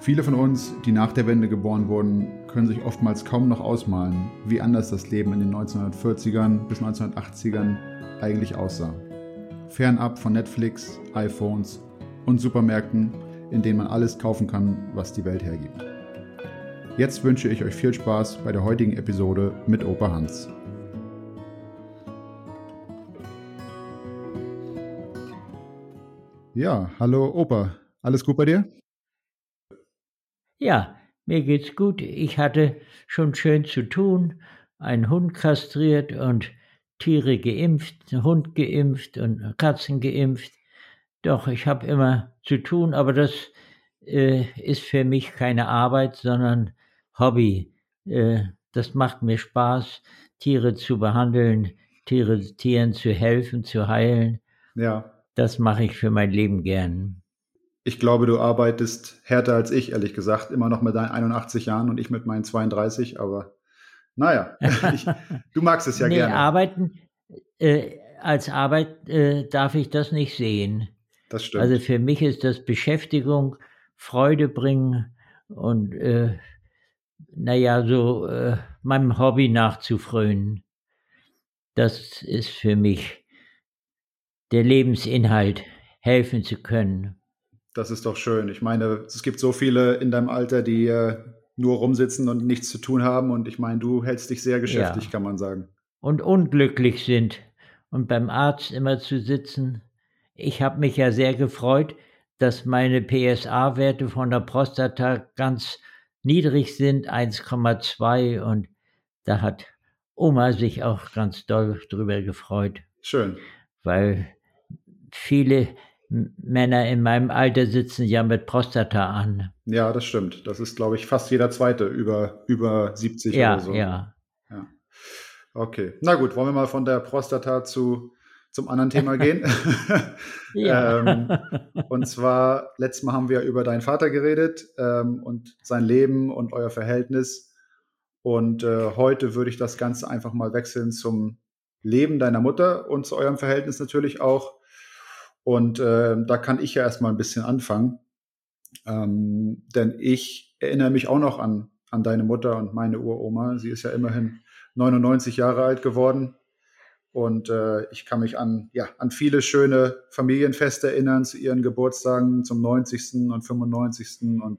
Viele von uns, die nach der Wende geboren wurden, können sich oftmals kaum noch ausmalen, wie anders das Leben in den 1940ern bis 1980ern eigentlich aussah. Fernab von Netflix, iPhones und Supermärkten, in denen man alles kaufen kann, was die Welt hergibt. Jetzt wünsche ich euch viel Spaß bei der heutigen Episode mit Opa Hans. Ja, hallo Opa. Alles gut bei dir? Ja, mir geht's gut. Ich hatte schon schön zu tun, einen Hund kastriert und Tiere geimpft, Hund geimpft und Katzen geimpft. Doch, ich habe immer zu tun, aber das äh, ist für mich keine Arbeit, sondern Hobby. Äh, das macht mir Spaß, Tiere zu behandeln, Tiere, Tieren zu helfen, zu heilen. Ja. Das mache ich für mein Leben gern. Ich glaube, du arbeitest härter als ich, ehrlich gesagt, immer noch mit deinen 81 Jahren und ich mit meinen 32, aber naja, ich, du magst es ja nee, gerne. Arbeiten, äh, als Arbeit äh, darf ich das nicht sehen. Das stimmt. Also für mich ist das Beschäftigung, Freude bringen und äh, naja, so äh, meinem Hobby nachzufrönen. Das ist für mich der Lebensinhalt, helfen zu können. Das ist doch schön. Ich meine, es gibt so viele in deinem Alter, die äh, nur rumsitzen und nichts zu tun haben. Und ich meine, du hältst dich sehr geschäftig, ja. kann man sagen. Und unglücklich sind und beim Arzt immer zu sitzen. Ich habe mich ja sehr gefreut, dass meine PSA-Werte von der Prostata ganz niedrig sind, 1,2. Und da hat Oma sich auch ganz doll drüber gefreut. Schön. Weil viele Männer in meinem Alter sitzen ja mit Prostata an. Ja, das stimmt. Das ist, glaube ich, fast jeder zweite über, über 70 ja, oder so. Ja, ja. Okay. Na gut, wollen wir mal von der Prostata zu, zum anderen Thema gehen. ähm, und zwar, letztes Mal haben wir über deinen Vater geredet ähm, und sein Leben und euer Verhältnis. Und äh, heute würde ich das Ganze einfach mal wechseln zum Leben deiner Mutter und zu eurem Verhältnis natürlich auch. Und äh, da kann ich ja erstmal ein bisschen anfangen. Ähm, denn ich erinnere mich auch noch an, an deine Mutter und meine Uroma. Sie ist ja immerhin 99 Jahre alt geworden. Und äh, ich kann mich an, ja, an viele schöne Familienfeste erinnern, zu ihren Geburtstagen zum 90. und 95. Und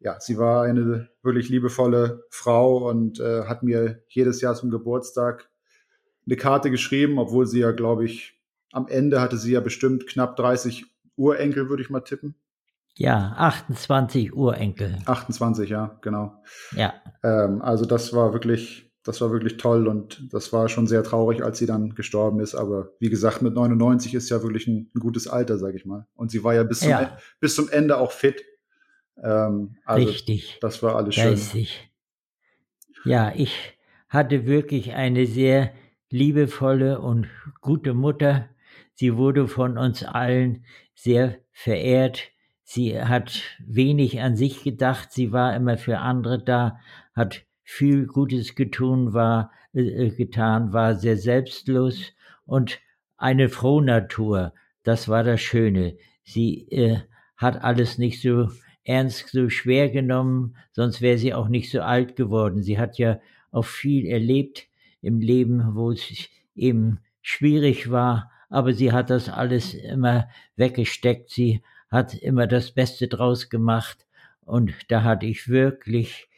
ja, sie war eine wirklich liebevolle Frau und äh, hat mir jedes Jahr zum Geburtstag eine Karte geschrieben, obwohl sie ja, glaube ich, am Ende hatte sie ja bestimmt knapp 30 Urenkel, würde ich mal tippen. Ja, 28 Urenkel. 28, ja, genau. Ja. Ähm, also das war wirklich, das war wirklich toll und das war schon sehr traurig, als sie dann gestorben ist. Aber wie gesagt, mit 99 ist ja wirklich ein, ein gutes Alter, sage ich mal. Und sie war ja bis zum, ja. E, bis zum Ende auch fit. Ähm, also Richtig. Das war alles Geistig. schön. Ja, ich hatte wirklich eine sehr liebevolle und gute Mutter Sie wurde von uns allen sehr verehrt. Sie hat wenig an sich gedacht. Sie war immer für andere da, hat viel Gutes getun, war, äh, getan, war sehr selbstlos und eine Frohnatur. Das war das Schöne. Sie äh, hat alles nicht so ernst, so schwer genommen, sonst wäre sie auch nicht so alt geworden. Sie hat ja auch viel erlebt im Leben, wo es eben schwierig war, aber sie hat das alles immer weggesteckt. Sie hat immer das Beste draus gemacht. Und da hatte ich wirklich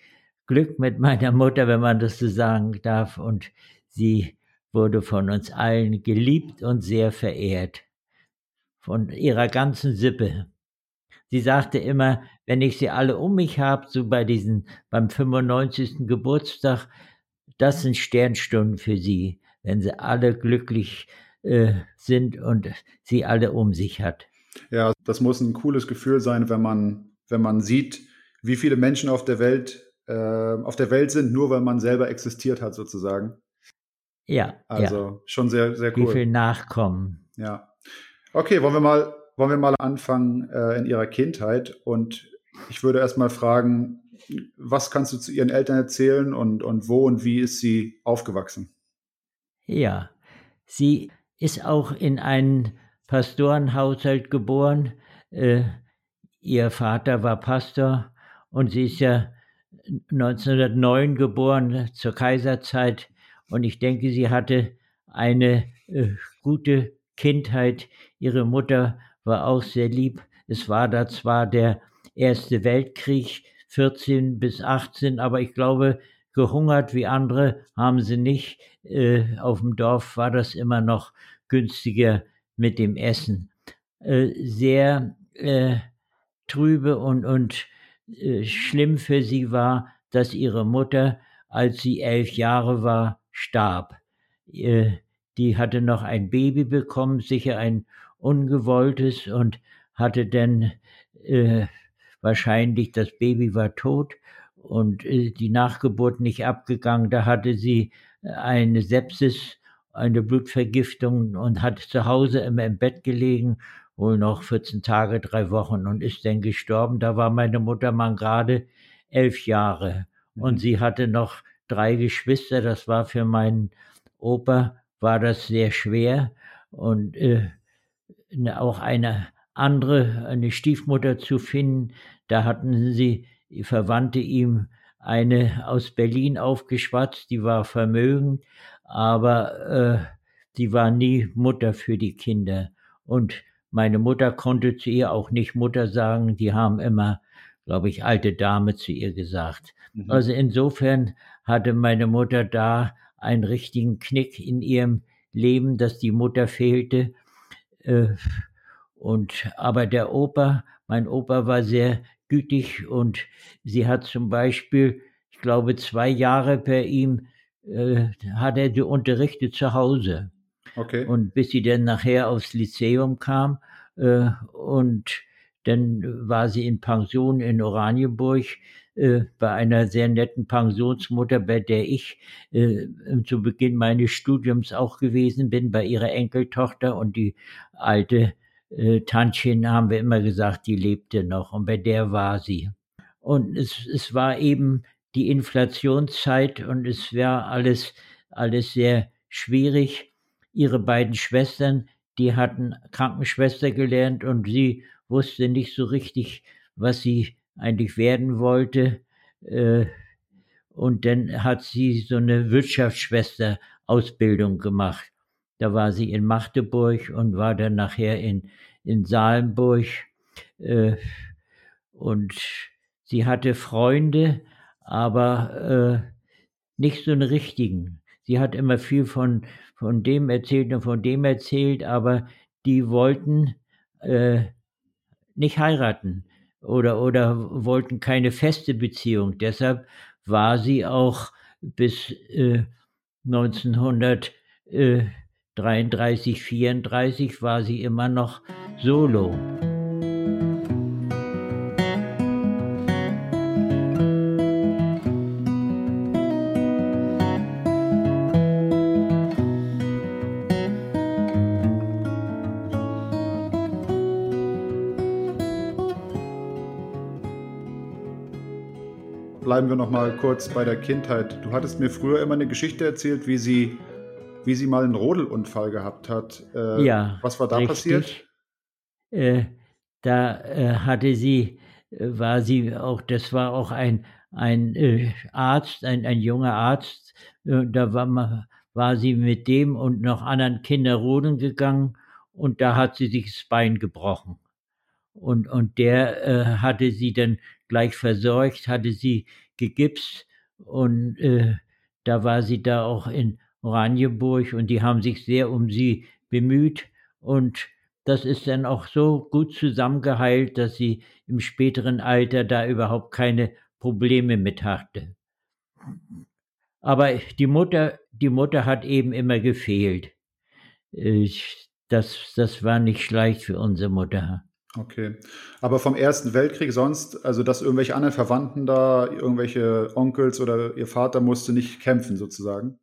Glück mit meiner Mutter, wenn man das so sagen darf. Und sie wurde von uns allen geliebt und sehr verehrt. Von ihrer ganzen Sippe. Sie sagte immer, wenn ich sie alle um mich habe, so bei diesen, beim 95. Geburtstag, das sind Sternstunden für sie, wenn sie alle glücklich äh, sind und sie alle um sich hat. Ja, das muss ein cooles Gefühl sein, wenn man, wenn man sieht, wie viele Menschen auf der Welt äh, auf der Welt sind, nur weil man selber existiert hat, sozusagen. Ja. Also ja. schon sehr, sehr cool. Wie viel Nachkommen. Ja. Okay, wollen wir mal, wollen wir mal anfangen äh, in Ihrer Kindheit und ich würde erst mal fragen, was kannst du zu ihren Eltern erzählen und, und wo und wie ist sie aufgewachsen? Ja, sie ist auch in einen Pastorenhaushalt geboren. Äh, ihr Vater war Pastor und sie ist ja 1909 geboren, zur Kaiserzeit. Und ich denke, sie hatte eine äh, gute Kindheit. Ihre Mutter war auch sehr lieb. Es war da zwar der Erste Weltkrieg, 14 bis 18, aber ich glaube, gehungert wie andere haben sie nicht. Äh, auf dem Dorf war das immer noch günstiger mit dem Essen. Äh, sehr äh, trübe und, und äh, schlimm für sie war, dass ihre Mutter, als sie elf Jahre war, starb. Die hatte noch ein Baby bekommen, sicher ein ungewolltes und hatte dann äh, wahrscheinlich das Baby war tot und äh, die Nachgeburt nicht abgegangen. Da hatte sie äh, eine Sepsis, eine Blutvergiftung und hat zu Hause immer im Bett gelegen, wohl noch 14 Tage, drei Wochen und ist dann gestorben. Da war meine Mutter mal gerade elf Jahre und mhm. sie hatte noch drei Geschwister. Das war für meinen Opa war das sehr schwer und äh, ne, auch eine andere, eine Stiefmutter zu finden. Da hatten sie Verwandte ihm eine aus Berlin aufgeschwatzt, die war vermögend, aber äh, die war nie Mutter für die Kinder. Und meine Mutter konnte zu ihr auch nicht Mutter sagen, die haben immer, glaube ich, alte Dame zu ihr gesagt. Mhm. Also insofern hatte meine Mutter da einen richtigen Knick in ihrem Leben, dass die Mutter fehlte. Äh, und aber der Opa, mein Opa war sehr gütig und sie hat zum Beispiel, ich glaube, zwei Jahre per ihm, äh, hat er die unterrichtet zu Hause. Okay. Und bis sie dann nachher aufs Lyzeum kam äh, und dann war sie in Pension in Oranienburg äh, bei einer sehr netten Pensionsmutter, bei der ich äh, zu Beginn meines Studiums auch gewesen bin, bei ihrer Enkeltochter und die alte äh, Tantchen haben wir immer gesagt, die lebte noch und bei der war sie. Und es, es war eben die Inflationszeit und es war alles, alles sehr schwierig. Ihre beiden Schwestern, die hatten Krankenschwester gelernt und sie wusste nicht so richtig, was sie eigentlich werden wollte. Äh, und dann hat sie so eine Wirtschaftsschwester-Ausbildung gemacht. Da war sie in Magdeburg und war dann nachher in, in Salenburg. Äh, und sie hatte Freunde, aber äh, nicht so einen richtigen. Sie hat immer viel von, von dem erzählt und von dem erzählt, aber die wollten äh, nicht heiraten oder, oder wollten keine feste Beziehung. Deshalb war sie auch bis äh, 1900. Äh, 33, 34 war sie immer noch solo. Bleiben wir noch mal kurz bei der Kindheit. Du hattest mir früher immer eine Geschichte erzählt, wie sie wie sie mal einen Rodelunfall gehabt hat. Äh, ja. Was war da richtig. passiert? Äh, da äh, hatte sie, äh, war sie auch, das war auch ein, ein äh, Arzt, ein, ein junger Arzt, äh, da war, war sie mit dem und noch anderen Kindern rodeln gegangen und da hat sie sich das Bein gebrochen. Und, und der hatte sie dann gleich versorgt, hatte sie gegipst und da war sie da auch in Oranienburg und die haben sich sehr um sie bemüht und das ist dann auch so gut zusammengeheilt, dass sie im späteren Alter da überhaupt keine Probleme mit hatte. Aber die Mutter, die Mutter hat eben immer gefehlt. Das, das war nicht leicht für unsere Mutter. Okay. Aber vom Ersten Weltkrieg sonst, also dass irgendwelche anderen Verwandten da, irgendwelche Onkels oder Ihr Vater musste nicht kämpfen sozusagen?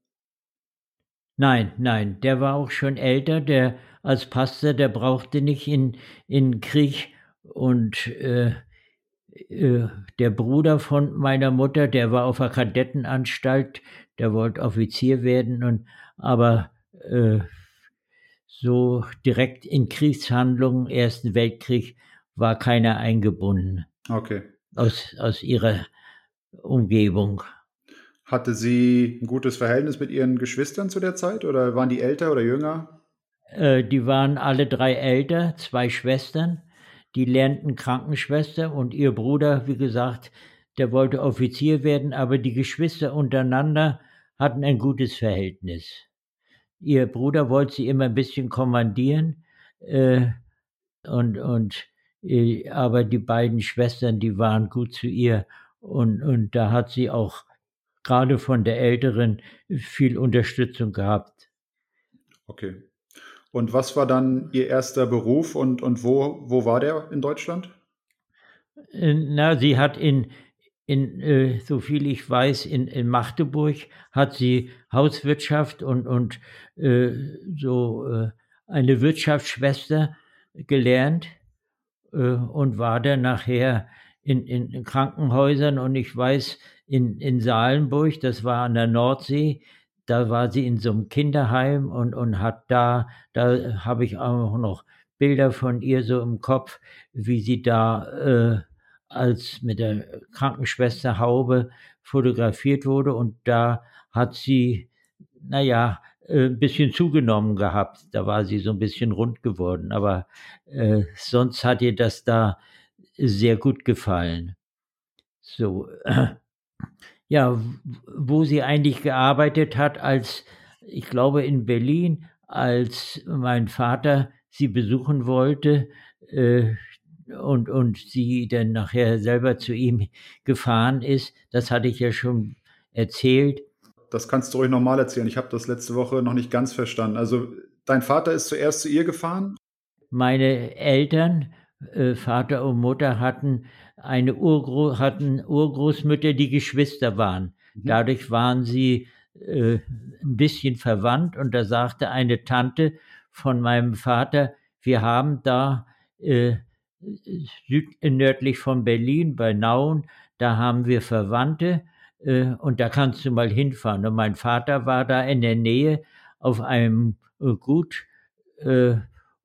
Nein, nein, der war auch schon älter, der als Pastor, der brauchte nicht in in Krieg und, äh, äh, der Bruder von meiner Mutter, der war auf der Kadettenanstalt, der wollte Offizier werden und aber, äh, so direkt in Kriegshandlungen, Ersten Weltkrieg, war keiner eingebunden. Okay. Aus aus ihrer Umgebung. Hatte sie ein gutes Verhältnis mit ihren Geschwistern zu der Zeit oder waren die älter oder jünger? Äh, die waren alle drei älter, zwei Schwestern, die lernten Krankenschwester und ihr Bruder, wie gesagt, der wollte Offizier werden, aber die Geschwister untereinander hatten ein gutes Verhältnis. Ihr Bruder wollte sie immer ein bisschen kommandieren, äh, und und, äh, aber die beiden Schwestern, die waren gut zu ihr und und da hat sie auch gerade von der Älteren viel Unterstützung gehabt. Okay. Und was war dann Ihr erster Beruf und und wo wo war der in Deutschland? Äh, na, sie hat in in, äh, so viel ich weiß, in in Magdeburg hat sie Hauswirtschaft und und, äh, so, äh, eine Wirtschaftsschwester gelernt, äh, und war dann nachher in in Krankenhäusern und ich weiß, in in Salenburg, das war an der Nordsee, da war sie in so 'nem Kinderheim und und hat da da habe ich auch noch Bilder von ihr so im Kopf, wie sie da, äh, als mit der Krankenschwester Haube fotografiert wurde und da hat sie, na ja, äh, 'n bisschen zugenommen gehabt. Da war sie so 'n bisschen rund geworden, aber, äh, sonst hat ihr das da sehr gut gefallen. So, ja, wo sie eigentlich gearbeitet hat als ich glaube in Berlin, als mein Vater sie besuchen wollte, äh, und und sie dann nachher selber zu ihm gefahren ist, das hatte ich ja schon erzählt. Das kannst du ruhig noch mal erzählen. Ich habe das letzte Woche noch nicht ganz verstanden. Also, dein Vater ist zuerst zu ihr gefahren? Meine Eltern, äh, Vater und Mutter hatten eine Urgro hatten Urgroßmütter, die Geschwister waren. Mhm. Dadurch waren sie, äh, 'n bisschen verwandt und da sagte eine Tante von meinem Vater: „Wir haben da, äh, süd nördlich von Berlin bei Nauen, da haben wir Verwandte, äh, und da kannst du mal hinfahren.“ Und mein Vater war da in der Nähe auf einem, Gut, äh,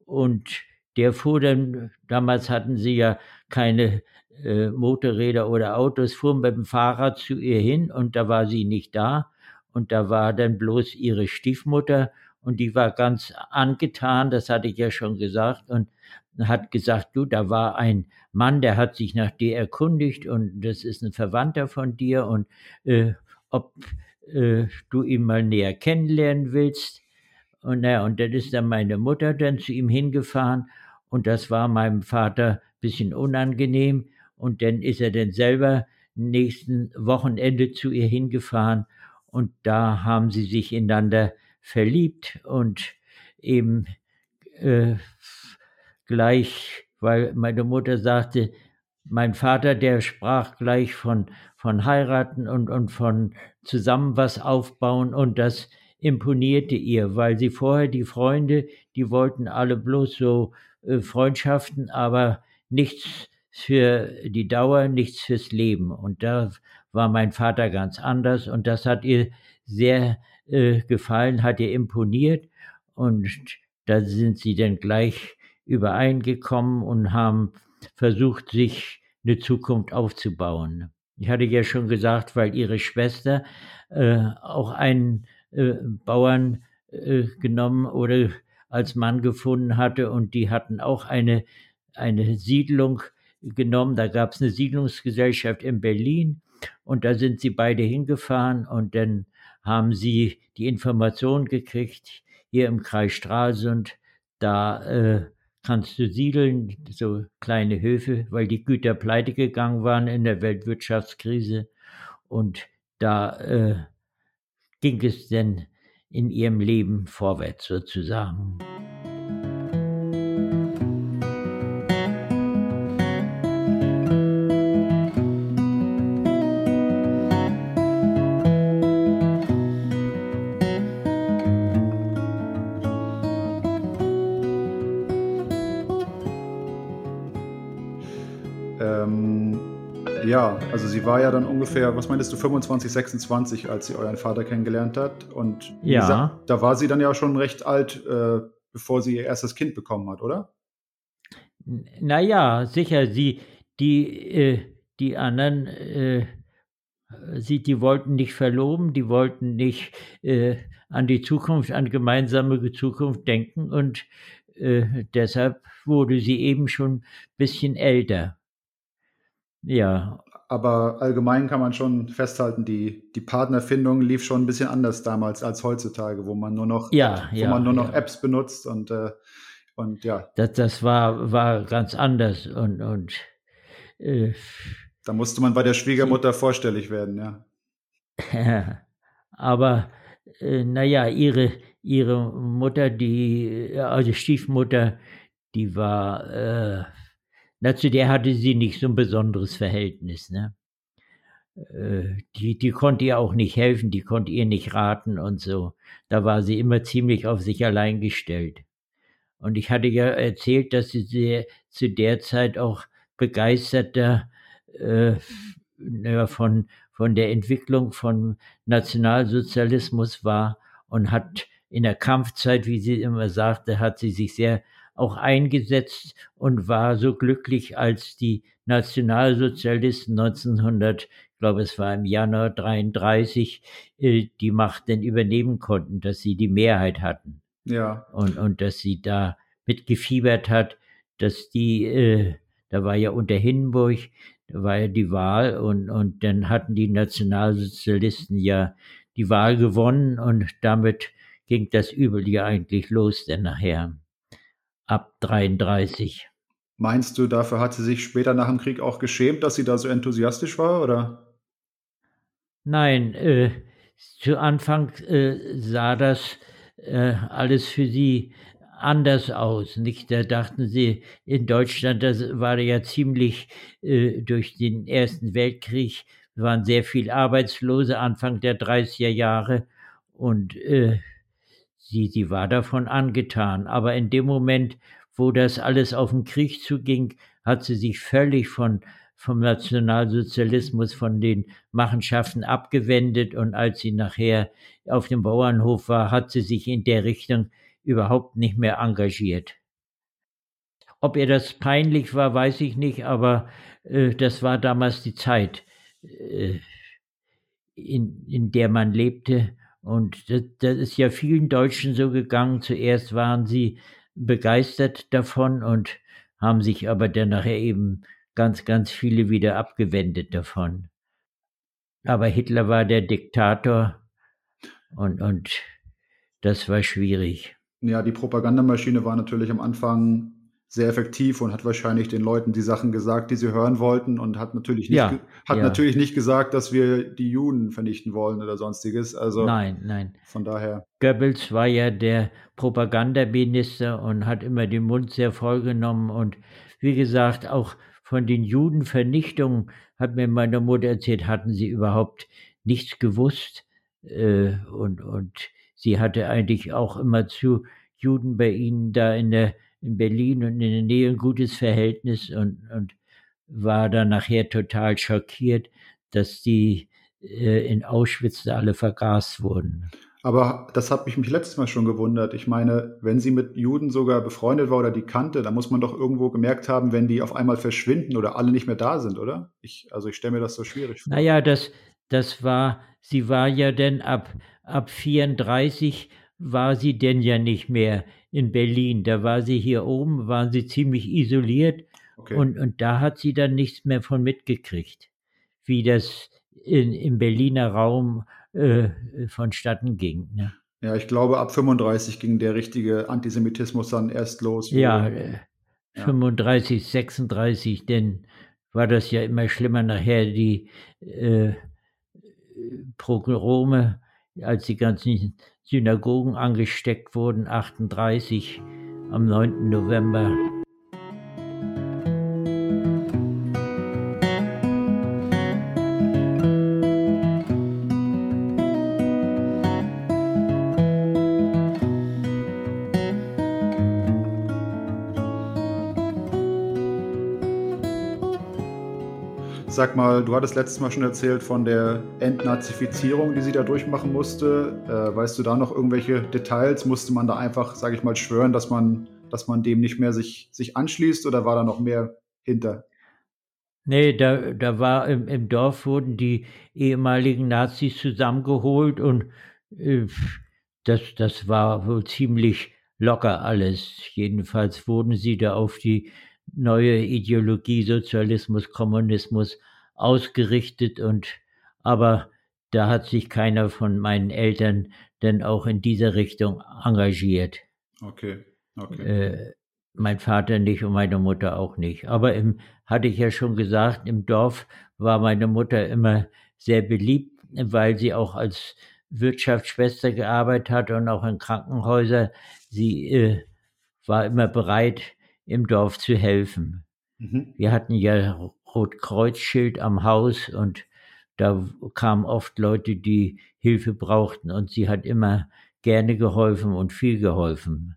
und der fuhr dann damals hatten sie ja keine, äh, Motorräder oder Autos, fuhr mit'm Fahrrad zu ihr hin und da war sie nicht da und da war dann bloß ihre Stiefmutter und die war ganz angetan, das hatte ich ja schon gesagt und hat gesagt: „Du, da war ein Mann, der hat sich nach dir erkundigt und das ist 'n Verwandter von dir und, äh, ob, äh, du ihn mal näher kennenlernen willst.“ Und na ja, und dann ist dann meine Mutter dann zu ihm hingefahren und das war meinem Vater bisschen unangenehm. Und dann ist er dann selber nächsten Wochenende zu ihr hingefahren. Und da haben sie sich ineinander verliebt und eben, äh, gleich weil meine Mutter sagte, mein Vater, der sprach gleich von von heiraten und und von zusammen was aufbauen und das imponierte ihr, weil sie vorher die Freunde, die wollten alle bloß so, äh, Freundschaften, aber nichts für die Dauer, nichts fürs Leben. Und da war mein Vater ganz anders und das hat ihr sehr, äh, gefallen, hat ihr imponiert und da sind sie dann gleich übereingekommen und haben versucht, sich 'ne Zukunft aufzubauen. Ich hatte ja schon gesagt, weil ihre Schwester, äh, auch einen, äh, Bauern, äh, genommen oder als Mann gefunden hatte und die hatten auch eine eine Siedlung genommen. Da gab's 'ne Siedlungsgesellschaft in Berlin und da sind sie beide hingefahren und dann haben sie die Information gekriegt, hier im Kreis Stralsund, da, äh, kannst du siedeln, so kleine Höfe, weil die Güter pleitegegangen waren in der Weltwirtschaftskrise und da, äh, ging es denn in ihrem Leben vorwärts sozusagen. Ja, also sie war ja dann ungefähr, was meintest du, 25, 26, als sie euren Vater kennengelernt hat. Und Ja. gesagt, da war sie dann ja schon recht alt, äh, bevor sie ihr erstes Kind bekommen hat, oder? N na ja, sicher, sie die äh, die anderen, äh, sie die wollten nicht verloben, die wollten nicht, äh, an die Zukunft, an gemeinsame Zukunft denken und, äh, deshalb wurde sie eben schon bisschen älter. Ja. Aber allgemein kann man schon festhalten, die die Partnerfindung lief schon 'n bisschen anders damals als heutzutage, wo man nur noch Ja, wo ja, man nur noch ja. Apps benutzt und, äh und ja. Das das war war ganz anders und und, äh Da musste man bei der Schwiegermutter vorstellig werden, ja. Aber, äh, na ja, ihre ihre Mutter, die also Stiefmutter, die war, äh na, zu der hatte sie nicht so 'n besonderes Verhältnis, ne? Äh, die die konnte ihr auch nicht helfen, die konnte ihr nicht raten und so. Da war sie immer ziemlich auf sich allein gestellt. Und ich hatte ja erzählt, dass sie sehr zu der Zeit auch begeisterter, äh, von von der Entwicklung von Nationalsozialismus war und hat in der Kampfzeit, wie sie immer sagte, hat sie sich sehr auch eingesetzt und war so glücklich, als die Nationalsozialisten 1900 ich glaube, es war im Januar 33, äh, die Macht denn übernehmen konnten, dass sie die Mehrheit hatten. Ja. Und und dass sie da mitgefiebert hat, dass die äh, da war ja unter Hindenburg da war ja die Wahl und und dann hatten die Nationalsozialisten ja die Wahl gewonnen und damit ging das Übel ja eigentlich los dann nachher ab 33. Meinst du, dafür hat sie sich später nach dem Krieg auch geschämt, dass sie da so enthusiastisch war, oder? Nein, äh, zu Anfang, äh, sah das, äh, alles für sie anders aus, nicht? Da dachten sie in Deutschland, das war ja ziemlich äh, durch den Ersten Weltkrieg waren sehr viel Arbeitslose Anfang der 30er Jahre und, äh, sie sie war davon angetan. Aber in dem Moment, wo das alles auf 'n Krieg zuging, hat sie sich völlig von vom Nationalsozialismus, von den Machenschaften abgewendet und als sie nachher auf dem Bauernhof war, hat sie sich in der Richtung überhaupt nicht mehr engagiert. Ob ihr das peinlich war, weiß ich nicht, aber, äh, das war damals die Zeit, äh, in in der man lebte und da das ist ja vielen Deutschen so gegangen. Zuerst waren sie begeistert davon und haben sich aber dann nachher eben ganz, ganz viele wieder abgewendet davon. Aber Hitler war der Diktator und und das war schwierig. Ja, die Propagandamaschine war natürlich am Anfang sehr effektiv und hat wahrscheinlich den Leuten die Sachen gesagt, die sie hören wollten und hat natürlich nicht Ja, hat ja. natürlich nicht gesagt, dass wir die Juden vernichten wollen oder Sonstiges. Also Nein, nein. von daher Goebbels war ja der Propagandaminister und hat immer den Mund sehr voll genommen und wie gesagt, auch von den Judenvernichtungen hat mir meine Mutter erzählt, hatten sie überhaupt nichts gewusst, äh, und und sie hatte eigentlich auch immer zu Juden bei ihnen da in der in Berlin und in der Nähe 'n gutes Verhältnis und und war dann nachher total schockiert, dass die, äh, in Auschwitz alle vergast wurden. Aber das hat mich mich letztes Mal schon gewundert. Ich meine, wenn sie mit Juden sogar befreundet war oder die kannte, dann muss man doch irgendwo gemerkt haben, wenn die auf einmal verschwinden oder alle nicht mehr da sind, oder? Ich also, ich stelle mir das so schwierig vor. Na ja, das das war sie war ja dann ab ab 34 war sie denn ja nicht mehr in Berlin. Da war sie hier oben, waren sie ziemlich isoliert Okay. und und da hat sie dann nichts mehr von mitgekriegt, wie das in im Berliner Raum, äh, vonstatten ging, ne? Ja, ich glaube, ab 35 ging der richtige Antisemitismus dann erst los, Ja, äh, ja. 35, 36, dann war das ja immer schlimmer nachher, die, äh, Pogrome, als die ganzen Synagogen angesteckt wurden, 38 am 9. November. Sag mal, du hattest letztes Mal schon erzählt von der Entnazifizierung, die sie da durchmachen musste. Äh, weißt du da noch irgendwelche Details? Musste man da einfach, sage ich mal, schwören, dass man, dass man dem nicht mehr sich, sich anschließt oder war da noch mehr hinter? Nee, da, da war im, im Dorf wurden die ehemaligen Nazis zusammengeholt und äh, das, das war wohl ziemlich locker alles. Jedenfalls wurden sie da auf die neue Ideologie Sozialismus, Kommunismus ausgerichtet und aber da hat sich keiner von meinen Eltern denn auch in dieser Richtung engagiert. Okay, okay. Äh, mein Vater nicht und meine Mutter auch nicht. Aber im, hatte ich ja schon gesagt, im Dorf war meine Mutter immer sehr beliebt, weil sie auch als Wirtschaftsschwester gearbeitet hat und auch in Krankenhäusern. Sie äh, war immer bereit, im Dorf zu helfen. Mhm. Wir hatten ja Rotkreuzschild am Haus und da kamen oft Leute, die Hilfe brauchten und sie hat immer gerne geholfen und viel geholfen.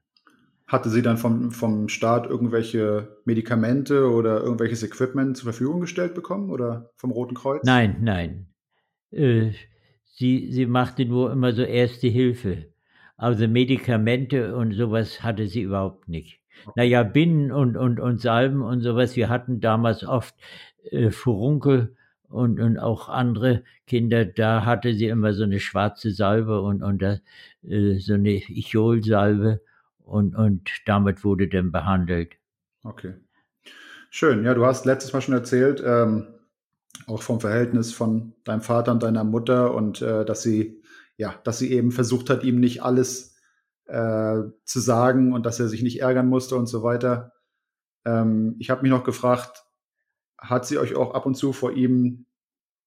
Hatte sie dann vom, vom Staat irgendwelche Medikamente oder irgendwelches Equipment zur Verfügung gestellt bekommen oder vom Roten Kreuz? Nein, nein. Äh, sie, sie machte nur immer so erste Hilfe. Also Medikamente und sowas hatte sie überhaupt nicht. Naja, Binden und, und, und Salben und sowas. Wir hatten damals oft äh, Furunkel und, und auch andere Kinder. Da hatte sie immer so eine schwarze Salbe und, und äh, so eine Icholsalbe und, und damit wurde dann behandelt. Okay. Schön. Ja, du hast letztes Mal schon erzählt, ähm, auch vom Verhältnis von deinem Vater und deiner Mutter und äh, dass sie, ja, dass sie eben versucht hat, ihm nicht alles äh, zu sagen und dass er sich nicht ärgern musste und so weiter. Ähm, ich habe mich noch gefragt, hat sie euch auch ab und zu vor ihm,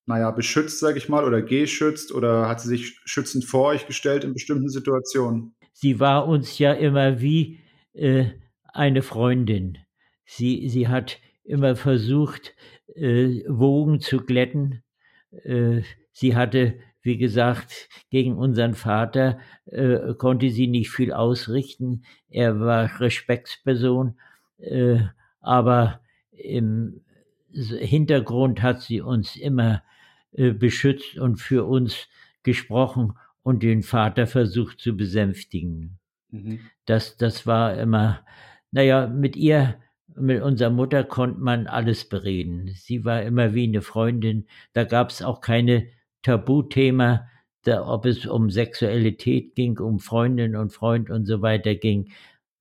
naja, beschützt, sage ich mal, oder geschützt oder hat sie sich schützend vor euch gestellt in bestimmten Situationen? Sie war uns ja immer wie äh, eine Freundin. Sie, sie hat immer versucht, äh, Wogen zu glätten. Äh, sie hatte wie gesagt, gegen unseren Vater äh, konnte sie nicht viel ausrichten. Er war Respektsperson, äh, aber im Hintergrund hat sie uns immer äh, beschützt und für uns gesprochen und den Vater versucht zu besänftigen. Mhm. Das, das war immer, naja, mit ihr, mit unserer Mutter konnte man alles bereden. Sie war immer wie eine Freundin. Da gab es auch keine Tabuthema, da, ob es um Sexualität ging, um Freundin und Freund und so weiter ging.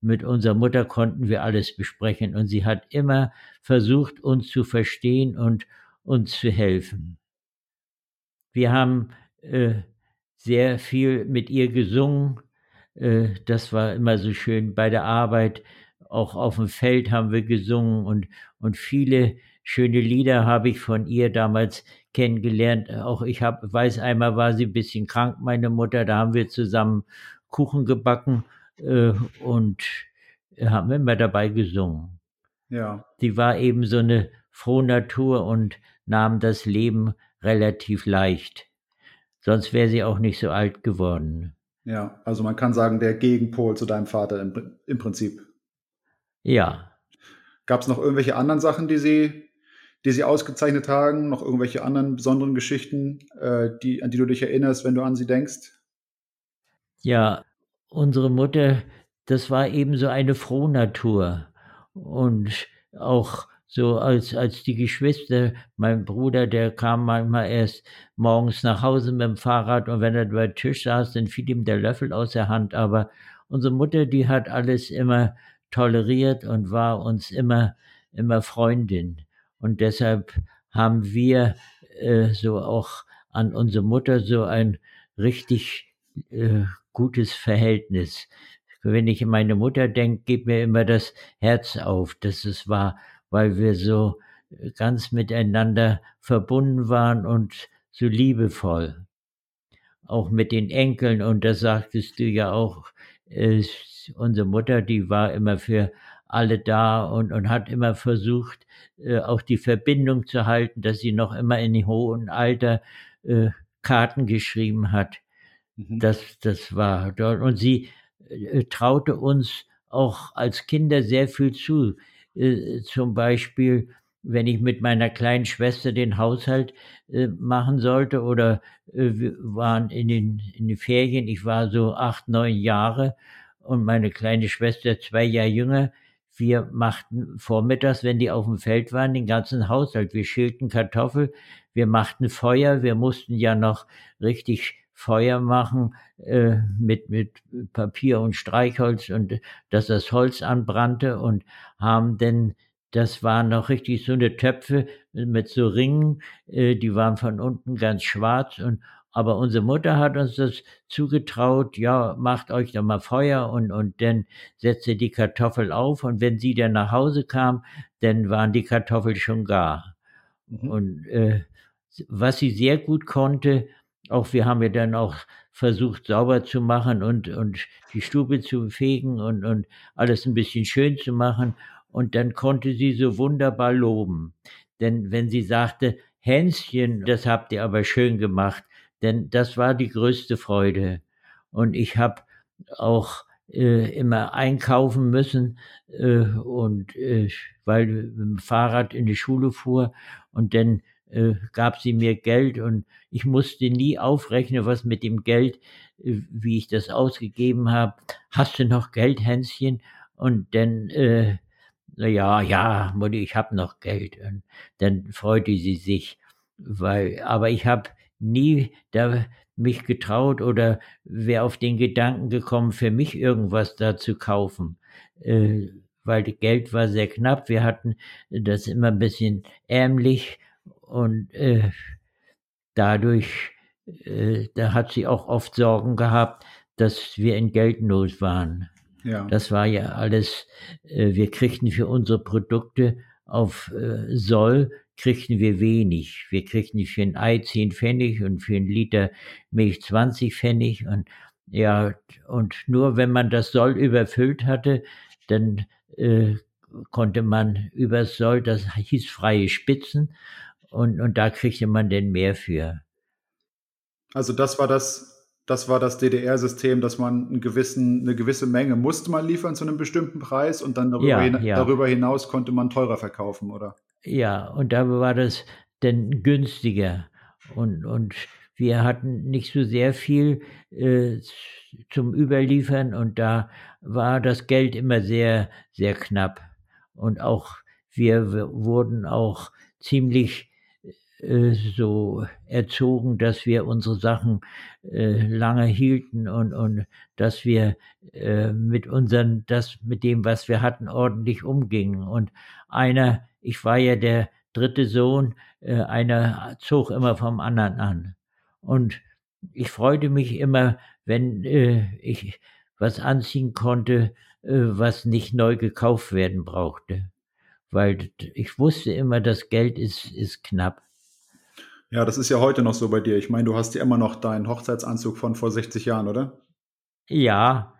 Mit unserer Mutter konnten wir alles besprechen und sie hat immer versucht, uns zu verstehen und uns zu helfen. Wir haben äh, sehr viel mit ihr gesungen. Äh, das war immer so schön bei der Arbeit. Auch auf dem Feld haben wir gesungen und, und viele schöne Lieder habe ich von ihr damals kennengelernt. Auch ich hab, weiß, einmal war sie ein bisschen krank, meine Mutter, da haben wir zusammen Kuchen gebacken äh, und haben immer dabei gesungen. Ja. Sie war eben so eine frohe Natur und nahm das Leben relativ leicht. Sonst wäre sie auch nicht so alt geworden. Ja, also man kann sagen, der Gegenpol zu deinem Vater im, im Prinzip. Ja. Gab es noch irgendwelche anderen Sachen, die Sie die sie ausgezeichnet haben? Noch irgendwelche anderen besonderen Geschichten, äh, die, an die du dich erinnerst, wenn du an sie denkst? Ja, unsere Mutter, das war eben so eine Frohnatur. Und auch so als, als die Geschwister, mein Bruder, der kam manchmal erst morgens nach Hause mit dem Fahrrad und wenn er bei Tisch saß, dann fiel ihm der Löffel aus der Hand. Aber unsere Mutter, die hat alles immer toleriert und war uns immer, immer Freundin. Und deshalb haben wir äh, so auch an unsere Mutter so ein richtig äh, gutes Verhältnis. Wenn ich an meine Mutter denke, geht mir immer das Herz auf, dass es war, weil wir so ganz miteinander verbunden waren und so liebevoll. Auch mit den Enkeln, und das sagtest du ja auch, äh, unsere Mutter, die war immer für alle da und, und hat immer versucht, äh, auch die Verbindung zu halten, dass sie noch immer in hohem Alter äh, Karten geschrieben hat. Mhm. Das, das war dort. Und sie äh, traute uns auch als Kinder sehr viel zu. Äh, zum Beispiel wenn ich mit meiner kleinen Schwester den Haushalt äh, machen sollte oder äh, wir waren in den, in den Ferien, ich war so acht, neun Jahre und meine kleine Schwester zwei Jahre jünger, wir machten vormittags, wenn die auf dem Feld waren, den ganzen Haushalt. Wir schälten Kartoffel, wir machten Feuer, wir mussten ja noch richtig Feuer machen äh, mit, mit Papier und Streichholz und dass das Holz anbrannte und haben denn das waren noch richtig so eine Töpfe mit so Ringen, äh, die waren von unten ganz schwarz und aber unsere Mutter hat uns das zugetraut, ja, macht euch doch mal Feuer und, und dann setzt ihr die Kartoffel auf und wenn sie dann nach Hause kam, dann waren die Kartoffeln schon gar. Mhm. Und äh, was sie sehr gut konnte, auch wir haben ja dann auch versucht sauber zu machen und, und die Stube zu fegen und, und alles ein bisschen schön zu machen. Und dann konnte sie so wunderbar loben. Denn wenn sie sagte, Hänschen, das habt ihr aber schön gemacht, denn das war die größte Freude. Und ich habe auch äh, immer einkaufen müssen äh, und äh, weil mit dem Fahrrad in die Schule fuhr und dann äh, gab sie mir Geld und ich musste nie aufrechnen, was mit dem Geld, äh, wie ich das ausgegeben habe. Hast du noch Geld, Hänschen? Und dann, äh, ja, ja, Mutti, ich habe noch Geld. Und dann freute sie sich, weil, aber ich habe nie da mich getraut oder wäre auf den Gedanken gekommen, für mich irgendwas da zu kaufen. Äh, weil Geld war sehr knapp. Wir hatten das immer ein bisschen ärmlich und äh, dadurch, äh, da hat sie auch oft Sorgen gehabt, dass wir in Geldnot waren. Ja. Das war ja alles, äh, wir kriegten für unsere Produkte auf äh, Soll, kriegten wir wenig. Wir kriegten für ein Ei 10 Pfennig und für ein Liter Milch 20 Pfennig und ja, und nur wenn man das Soll überfüllt hatte, dann äh, konnte man über Soll, das hieß freie Spitzen, und, und da kriegte man denn mehr für. Also das war das, das war das DDR-System, dass man einen gewissen, eine gewisse Menge musste man liefern zu einem bestimmten Preis und dann darüber, ja, hin, ja. darüber hinaus konnte man teurer verkaufen, oder? Ja, und da war das denn günstiger. Und, und wir hatten nicht so sehr viel äh, zum Überliefern und da war das Geld immer sehr, sehr knapp. Und auch wir wurden auch ziemlich äh, so erzogen, dass wir unsere Sachen äh, lange hielten und, und dass wir äh, mit unseren, das, mit dem, was wir hatten, ordentlich umgingen. Und einer, ich war ja der dritte Sohn, äh, einer zog immer vom anderen an. Und ich freute mich immer, wenn äh, ich was anziehen konnte, äh, was nicht neu gekauft werden brauchte. Weil ich wusste immer, das Geld ist, ist knapp. Ja, das ist ja heute noch so bei dir. Ich meine, du hast ja immer noch deinen Hochzeitsanzug von vor 60 Jahren, oder? Ja,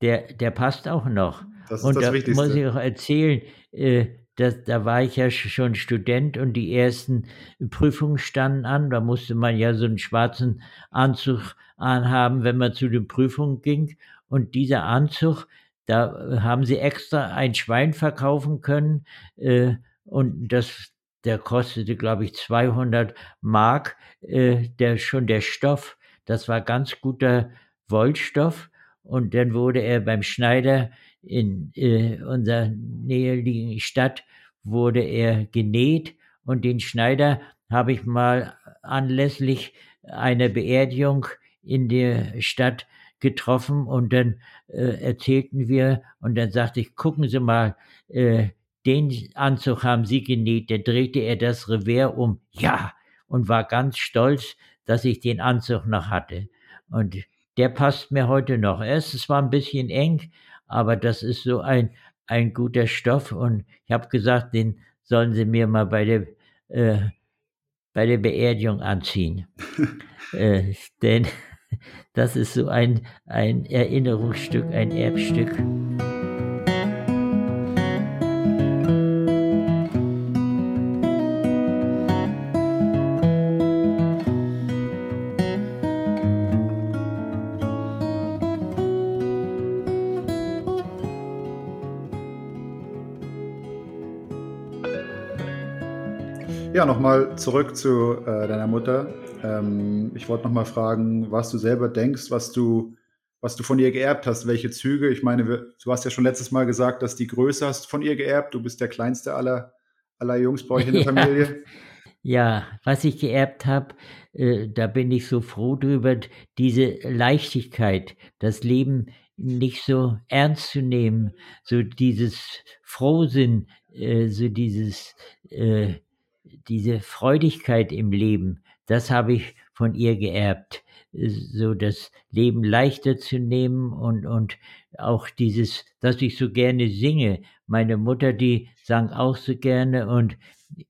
der, der passt auch noch. Das ist und das da Wichtigste. muss ich auch erzählen, äh, das, da war ich ja schon Student und die ersten Prüfungen standen an. Da musste man ja so einen schwarzen Anzug anhaben, wenn man zu den Prüfungen ging. Und dieser Anzug, da haben sie extra ein Schwein verkaufen können. Äh, und das, der kostete, glaube ich, 200 Mark, äh, der, schon der Stoff. Das war ganz guter Wollstoff. Und dann wurde er beim Schneider in äh, unserer näheliegenden Stadt, wurde er genäht. Und den Schneider habe ich mal anlässlich einer Beerdigung in der Stadt getroffen und dann äh, erzählten wir und dann sagte ich, gucken Sie mal, äh, den Anzug haben Sie genäht, dann drehte er das Revers um, ja, und war ganz stolz, dass ich den Anzug noch hatte. Und der passt mir heute noch. Es war ein bisschen eng, aber das ist so ein, ein guter Stoff und ich habe gesagt, den sollen Sie mir mal bei der, äh, bei der Beerdigung anziehen. äh, denn das ist so ein, ein Erinnerungsstück, ein Erbstück. Ja, nochmal zurück zu äh, deiner Mutter. Ähm, ich wollte nochmal fragen, was du selber denkst, was du, was du von ihr geerbt hast, welche Züge. Ich meine, du hast ja schon letztes Mal gesagt, dass die Größe hast von ihr geerbt. Du bist der kleinste aller, aller Jungs bei euch in der Familie. Ja, was ich geerbt habe, äh, da bin ich so froh drüber, diese Leichtigkeit, das Leben nicht so ernst zu nehmen, so dieses Frohsinn, äh, so dieses, äh, diese Freudigkeit im Leben, das habe ich von ihr geerbt, so das Leben leichter zu nehmen und, und auch dieses, dass ich so gerne singe. Meine Mutter, die sang auch so gerne und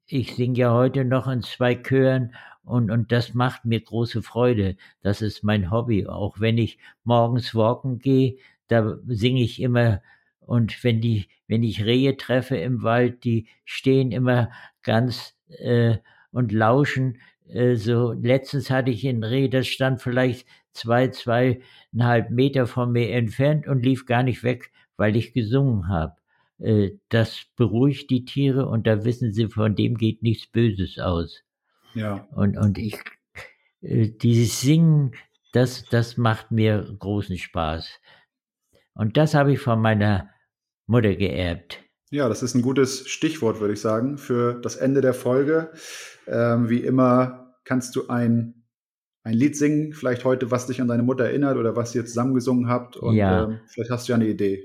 ich singe ja heute noch in zwei Chören und, und das macht mir große Freude. Das ist mein Hobby. Auch wenn ich morgens walken gehe, da singe ich immer. Und wenn die, wenn ich Rehe treffe im Wald, die stehen immer ganz äh, und lauschen. Äh, so letztens hatte ich ein Reh, das stand vielleicht zwei, zweieinhalb Meter von mir entfernt und lief gar nicht weg, weil ich gesungen habe. Äh, das beruhigt die Tiere und da wissen sie, von dem geht nichts Böses aus. Ja. Und, und ich, äh, dieses Singen, das, das macht mir großen Spaß. Und das habe ich von meiner Mutter geerbt. Ja, das ist ein gutes Stichwort, würde ich sagen, für das Ende der Folge. Ähm, wie immer kannst du ein, ein Lied singen, vielleicht heute, was dich an deine Mutter erinnert oder was ihr zusammen gesungen habt. Und ja. ähm, vielleicht hast du ja eine Idee.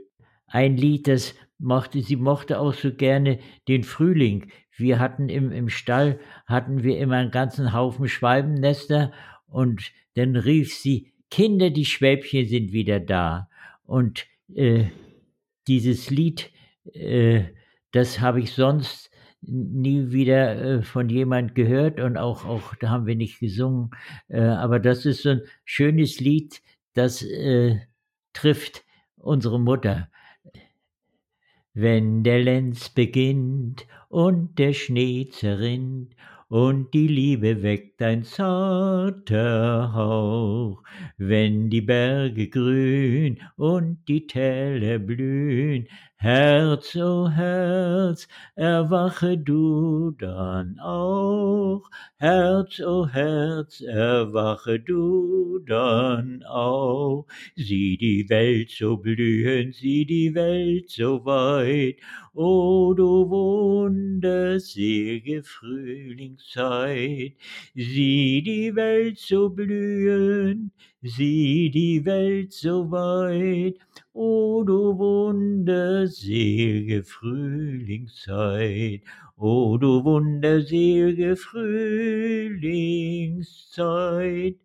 Ein Lied, das mochte, sie mochte auch so gerne den Frühling. Wir hatten im, im Stall, hatten wir immer einen ganzen Haufen Schwalbennester und dann rief sie, Kinder, die Schwäbchen sind wieder da. Und äh, dieses Lied, äh, das habe ich sonst nie wieder äh, von jemand gehört und auch, auch da haben wir nicht gesungen. Äh, aber das ist so ein schönes Lied, das äh, trifft unsere Mutter. Wenn der Lenz beginnt und der Schnee zerrinnt und die Liebe weckt ein zarter Hauch, wenn die Berge grün und die Täler blühen, Herz, oh Herz, erwache du dann auch. Herz, oh Herz, erwache du dann auch. Sieh die Welt so blühen, sieh die Welt so weit. O du wunderselige Frühlingszeit. Sieh die Welt so blühen, sieh die Welt so weit. O du wunderselige Frühlingszeit, o du wunderselige Frühlingszeit.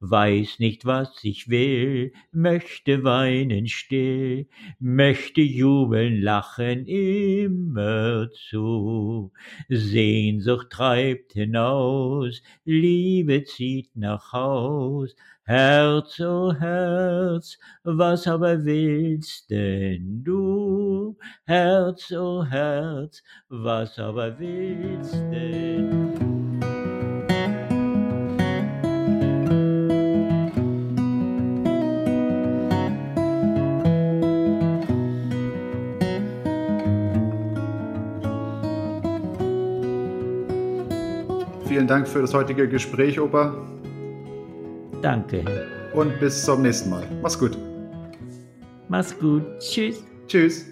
Weiß nicht, was ich will, möchte weinen still, möchte jubeln, lachen immer zu. Sehnsucht treibt hinaus, Liebe zieht nach Haus, Herz, oh Herz, was aber willst denn du? Herz, oh Herz, was aber willst denn du? Dank für das heutige Gespräch, Opa. Danke. Und bis zum nächsten Mal. Mach's gut. Mach's gut. Tschüss. Tschüss.